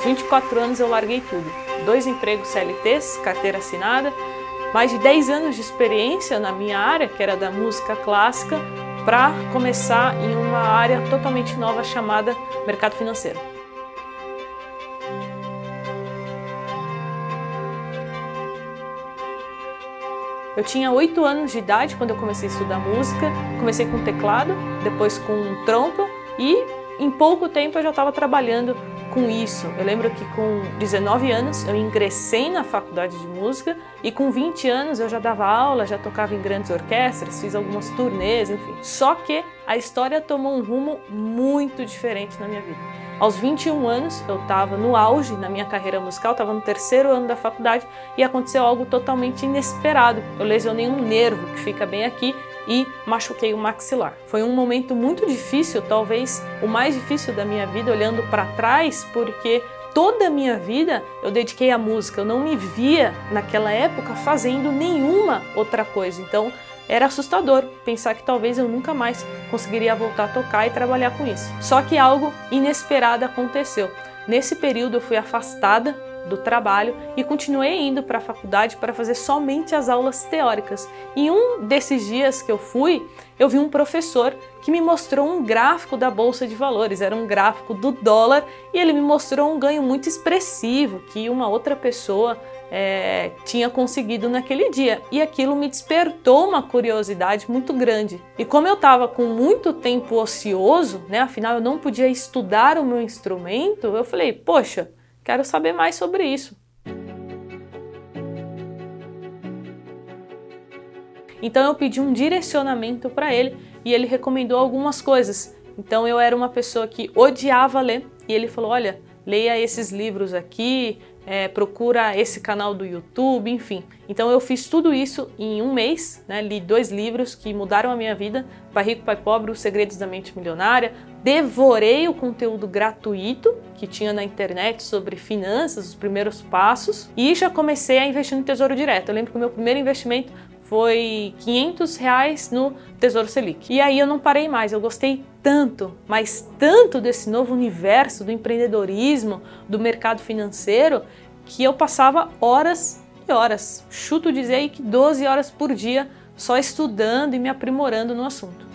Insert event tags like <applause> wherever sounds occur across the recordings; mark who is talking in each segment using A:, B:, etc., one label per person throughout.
A: Aos 24 anos eu larguei tudo. Dois empregos CLTs, carteira assinada, mais de 10 anos de experiência na minha área, que era da música clássica, para começar em uma área totalmente nova chamada mercado financeiro. Eu tinha 8 anos de idade quando eu comecei a estudar música. Comecei com teclado, depois com trompa e em pouco tempo eu já estava trabalhando com isso. Eu lembro que com 19 anos eu ingressei na faculdade de música e com 20 anos eu já dava aula, já tocava em grandes orquestras, fiz algumas turnês, enfim. Só que a história tomou um rumo muito diferente na minha vida. Aos 21 anos, eu estava no auge na minha carreira musical, estava no terceiro ano da faculdade e aconteceu algo totalmente inesperado. Eu lesionei um nervo que fica bem aqui e machuquei o maxilar. Foi um momento muito difícil, talvez o mais difícil da minha vida, olhando para trás, porque toda a minha vida eu dediquei à música. Eu não me via naquela época fazendo nenhuma outra coisa. Então era assustador pensar que talvez eu nunca mais conseguiria voltar a tocar e trabalhar com isso. Só que algo inesperado aconteceu. Nesse período eu fui afastada do trabalho e continuei indo para a faculdade para fazer somente as aulas teóricas. E um desses dias que eu fui, eu vi um professor que me mostrou um gráfico da bolsa de valores, era um gráfico do dólar e ele me mostrou um ganho muito expressivo que uma outra pessoa é, tinha conseguido naquele dia. E aquilo me despertou uma curiosidade muito grande. E como eu estava com muito tempo ocioso, né, afinal eu não podia estudar o meu instrumento, eu falei, poxa, Quero saber mais sobre isso. Então eu pedi um direcionamento para ele e ele recomendou algumas coisas. Então eu era uma pessoa que odiava ler e ele falou: olha, leia esses livros aqui, é, procura esse canal do YouTube, enfim. Então eu fiz tudo isso em um mês, né? li dois livros que mudaram a minha vida: Pai Rico, Pai Pobre, Os Segredos da Mente Milionária. Devorei o conteúdo gratuito que tinha na internet sobre finanças, os primeiros passos, e já comecei a investir no Tesouro Direto. Eu lembro que o meu primeiro investimento foi 500 reais no Tesouro Selic. E aí eu não parei mais, eu gostei tanto, mas tanto desse novo universo do empreendedorismo, do mercado financeiro, que eu passava horas e horas, chuto dizer aí que 12 horas por dia só estudando e me aprimorando no assunto.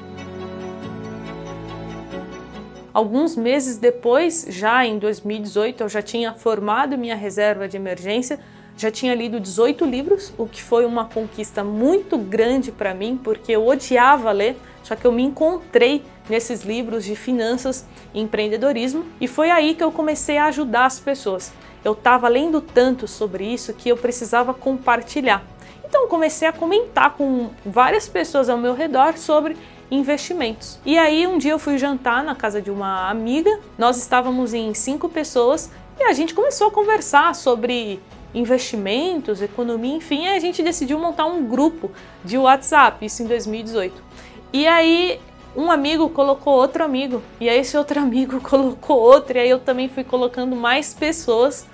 A: Alguns meses depois, já em 2018, eu já tinha formado minha reserva de emergência já tinha lido 18 livros, o que foi uma conquista muito grande para mim, porque eu odiava ler, só que eu me encontrei nesses livros de finanças e empreendedorismo e foi aí que eu comecei a ajudar as pessoas. Eu estava lendo tanto sobre isso que eu precisava compartilhar. Então comecei a comentar com várias pessoas ao meu redor sobre investimentos. E aí um dia eu fui jantar na casa de uma amiga, nós estávamos em cinco pessoas e a gente começou a conversar sobre investimentos, economia, enfim, a gente decidiu montar um grupo de WhatsApp, isso em 2018. E aí um amigo colocou outro amigo, e aí esse outro <laughs> amigo colocou outro, e aí eu também fui colocando mais pessoas.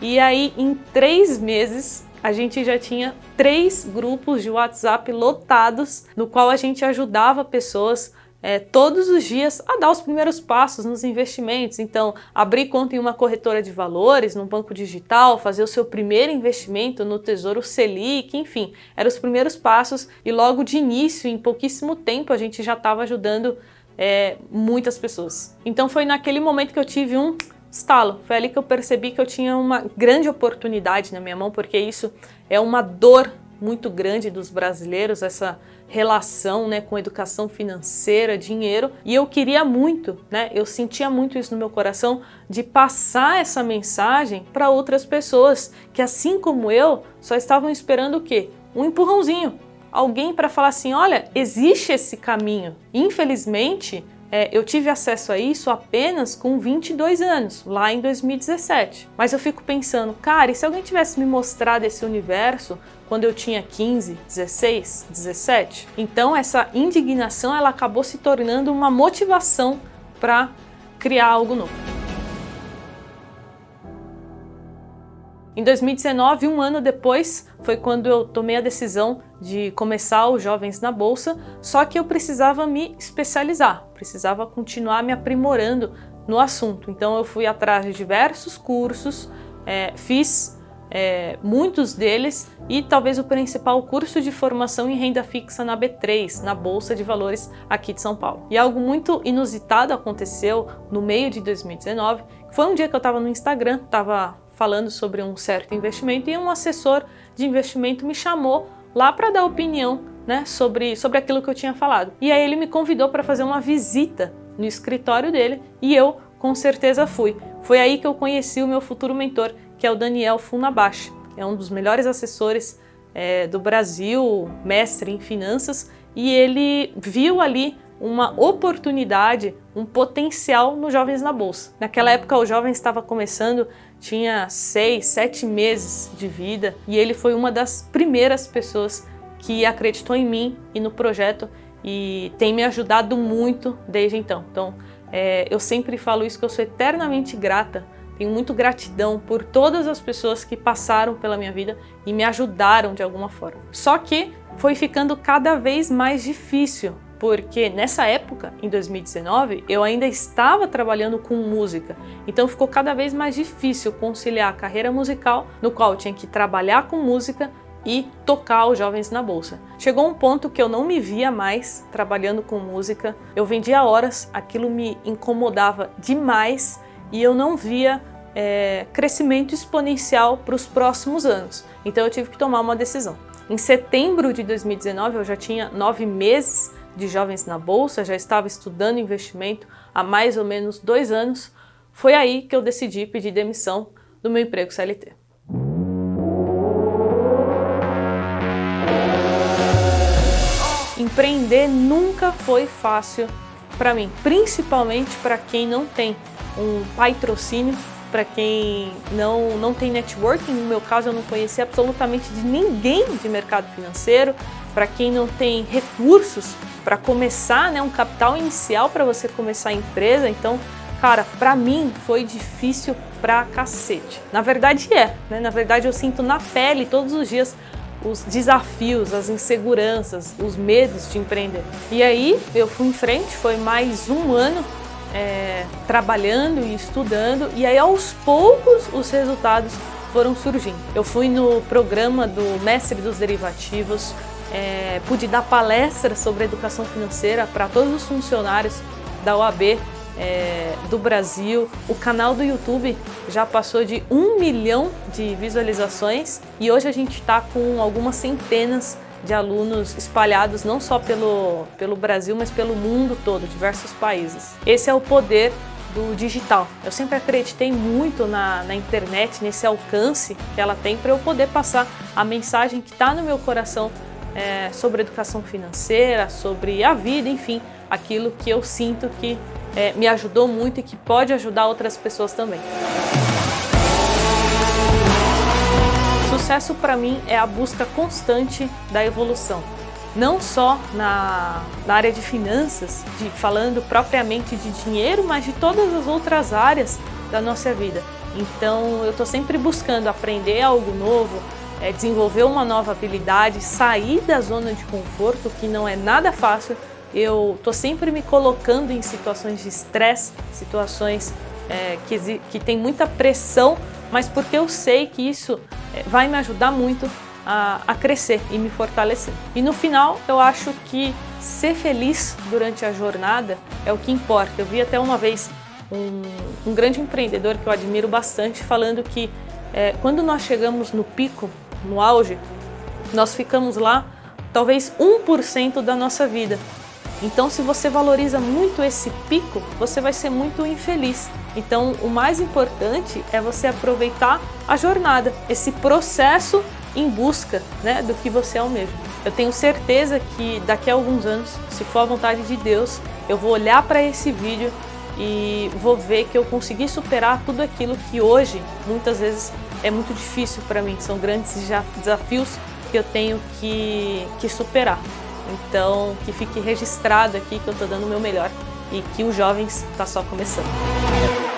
A: E aí em três meses a gente já tinha três grupos de WhatsApp lotados, no qual a gente ajudava pessoas é, todos os dias a dar os primeiros passos nos investimentos. Então, abrir conta em uma corretora de valores, num banco digital, fazer o seu primeiro investimento no Tesouro Selic, enfim, eram os primeiros passos e logo de início, em pouquíssimo tempo, a gente já estava ajudando é, muitas pessoas. Então, foi naquele momento que eu tive um estalo. Foi ali que eu percebi que eu tinha uma grande oportunidade na minha mão, porque isso é uma dor muito grande dos brasileiros, essa relação né, com educação financeira, dinheiro, e eu queria muito, né, eu sentia muito isso no meu coração, de passar essa mensagem para outras pessoas que, assim como eu, só estavam esperando o quê? Um empurrãozinho, alguém para falar assim: olha, existe esse caminho. Infelizmente, é, eu tive acesso a isso apenas com 22 anos, lá em 2017. Mas eu fico pensando, cara, e se alguém tivesse me mostrado esse universo quando eu tinha 15, 16, 17? Então essa indignação ela acabou se tornando uma motivação para criar algo novo. Em 2019, um ano depois, foi quando eu tomei a decisão de começar os Jovens na Bolsa, só que eu precisava me especializar, precisava continuar me aprimorando no assunto. Então eu fui atrás de diversos cursos, é, fiz é, muitos deles e talvez o principal curso de formação em renda fixa na B3, na Bolsa de Valores aqui de São Paulo. E algo muito inusitado aconteceu no meio de 2019. Foi um dia que eu estava no Instagram, estava falando sobre um certo investimento e um assessor de investimento me chamou lá para dar opinião né, sobre, sobre aquilo que eu tinha falado. E aí ele me convidou para fazer uma visita no escritório dele e eu com certeza fui. Foi aí que eu conheci o meu futuro mentor, que é o Daniel Funabashi. É um dos melhores assessores é, do Brasil, mestre em finanças, e ele viu ali uma oportunidade, um potencial nos jovens na bolsa. Naquela época o jovem estava começando, tinha seis, sete meses de vida e ele foi uma das primeiras pessoas que acreditou em mim e no projeto e tem me ajudado muito desde então. Então é, eu sempre falo isso que eu sou eternamente grata tenho muito gratidão por todas as pessoas que passaram pela minha vida e me ajudaram de alguma forma. Só que foi ficando cada vez mais difícil, porque nessa época, em 2019, eu ainda estava trabalhando com música. Então ficou cada vez mais difícil conciliar a carreira musical, no qual eu tinha que trabalhar com música e tocar os jovens na bolsa. Chegou um ponto que eu não me via mais trabalhando com música. Eu vendia horas, aquilo me incomodava demais e eu não via é, crescimento exponencial para os próximos anos. Então eu tive que tomar uma decisão. Em setembro de 2019, eu já tinha nove meses de jovens na bolsa, já estava estudando investimento há mais ou menos dois anos. Foi aí que eu decidi pedir demissão do meu emprego CLT. Empreender nunca foi fácil para mim, principalmente para quem não tem um patrocínio para quem não, não tem networking, no meu caso eu não conhecia absolutamente de ninguém de mercado financeiro, para quem não tem recursos para começar, né, um capital inicial para você começar a empresa, então, cara, para mim foi difícil pra cacete. Na verdade é, né? Na verdade eu sinto na pele todos os dias os desafios, as inseguranças, os medos de empreender. E aí eu fui em frente, foi mais um ano é, trabalhando e estudando, e aí aos poucos os resultados foram surgindo. Eu fui no programa do Mestre dos Derivativos, é, pude dar palestra sobre educação financeira para todos os funcionários da OAB é, do Brasil. O canal do YouTube já passou de um milhão de visualizações e hoje a gente está com algumas centenas de alunos espalhados não só pelo, pelo Brasil, mas pelo mundo todo, diversos países. Esse é o poder do digital. Eu sempre acreditei muito na, na internet, nesse alcance que ela tem para eu poder passar a mensagem que está no meu coração é, sobre educação financeira, sobre a vida, enfim, aquilo que eu sinto que é, me ajudou muito e que pode ajudar outras pessoas também. Sucesso para mim é a busca constante da evolução, não só na, na área de finanças, de, falando propriamente de dinheiro, mas de todas as outras áreas da nossa vida. Então eu estou sempre buscando aprender algo novo, é, desenvolver uma nova habilidade, sair da zona de conforto, que não é nada fácil. Eu estou sempre me colocando em situações de estresse, situações é, que, que tem muita pressão, mas porque eu sei que isso é, vai me ajudar muito a, a, crescer e me fortalecer. E no final, eu acho que ser feliz durante a jornada é o que importa. Eu vi até uma vez um, um grande empreendedor que eu admiro bastante falando que é, quando nós chegamos no pico, no auge, nós ficamos lá talvez 1% da nossa vida. Então, se você valoriza muito esse pico, você vai ser muito infeliz. Então, o mais importante é você aproveitar a jornada, esse processo em busca né, do que você almeja. Eu tenho certeza que daqui a alguns anos, se for a vontade de Deus, eu vou olhar para esse vídeo e vou ver que eu consegui superar tudo aquilo que hoje, muitas vezes, é muito difícil para mim. São grandes desafios que eu tenho que, que superar. Então, que fique registrado aqui que eu estou dando o meu melhor e que os jovens está só começando.